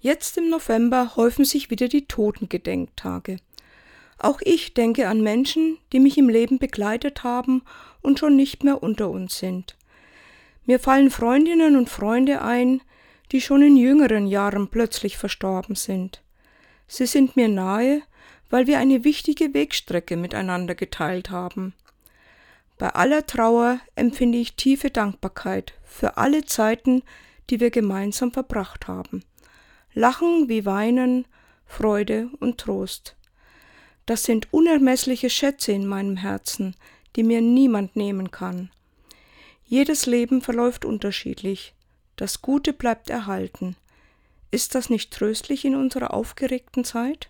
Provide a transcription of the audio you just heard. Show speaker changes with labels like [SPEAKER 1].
[SPEAKER 1] Jetzt im November häufen sich wieder die Totengedenktage. Auch ich denke an Menschen, die mich im Leben begleitet haben und schon nicht mehr unter uns sind. Mir fallen Freundinnen und Freunde ein, die schon in jüngeren Jahren plötzlich verstorben sind. Sie sind mir nahe, weil wir eine wichtige Wegstrecke miteinander geteilt haben. Bei aller Trauer empfinde ich tiefe Dankbarkeit für alle Zeiten, die wir gemeinsam verbracht haben. Lachen wie Weinen, Freude und Trost. Das sind unermessliche Schätze in meinem Herzen, die mir niemand nehmen kann. Jedes Leben verläuft unterschiedlich, das Gute bleibt erhalten. Ist das nicht tröstlich in unserer aufgeregten Zeit?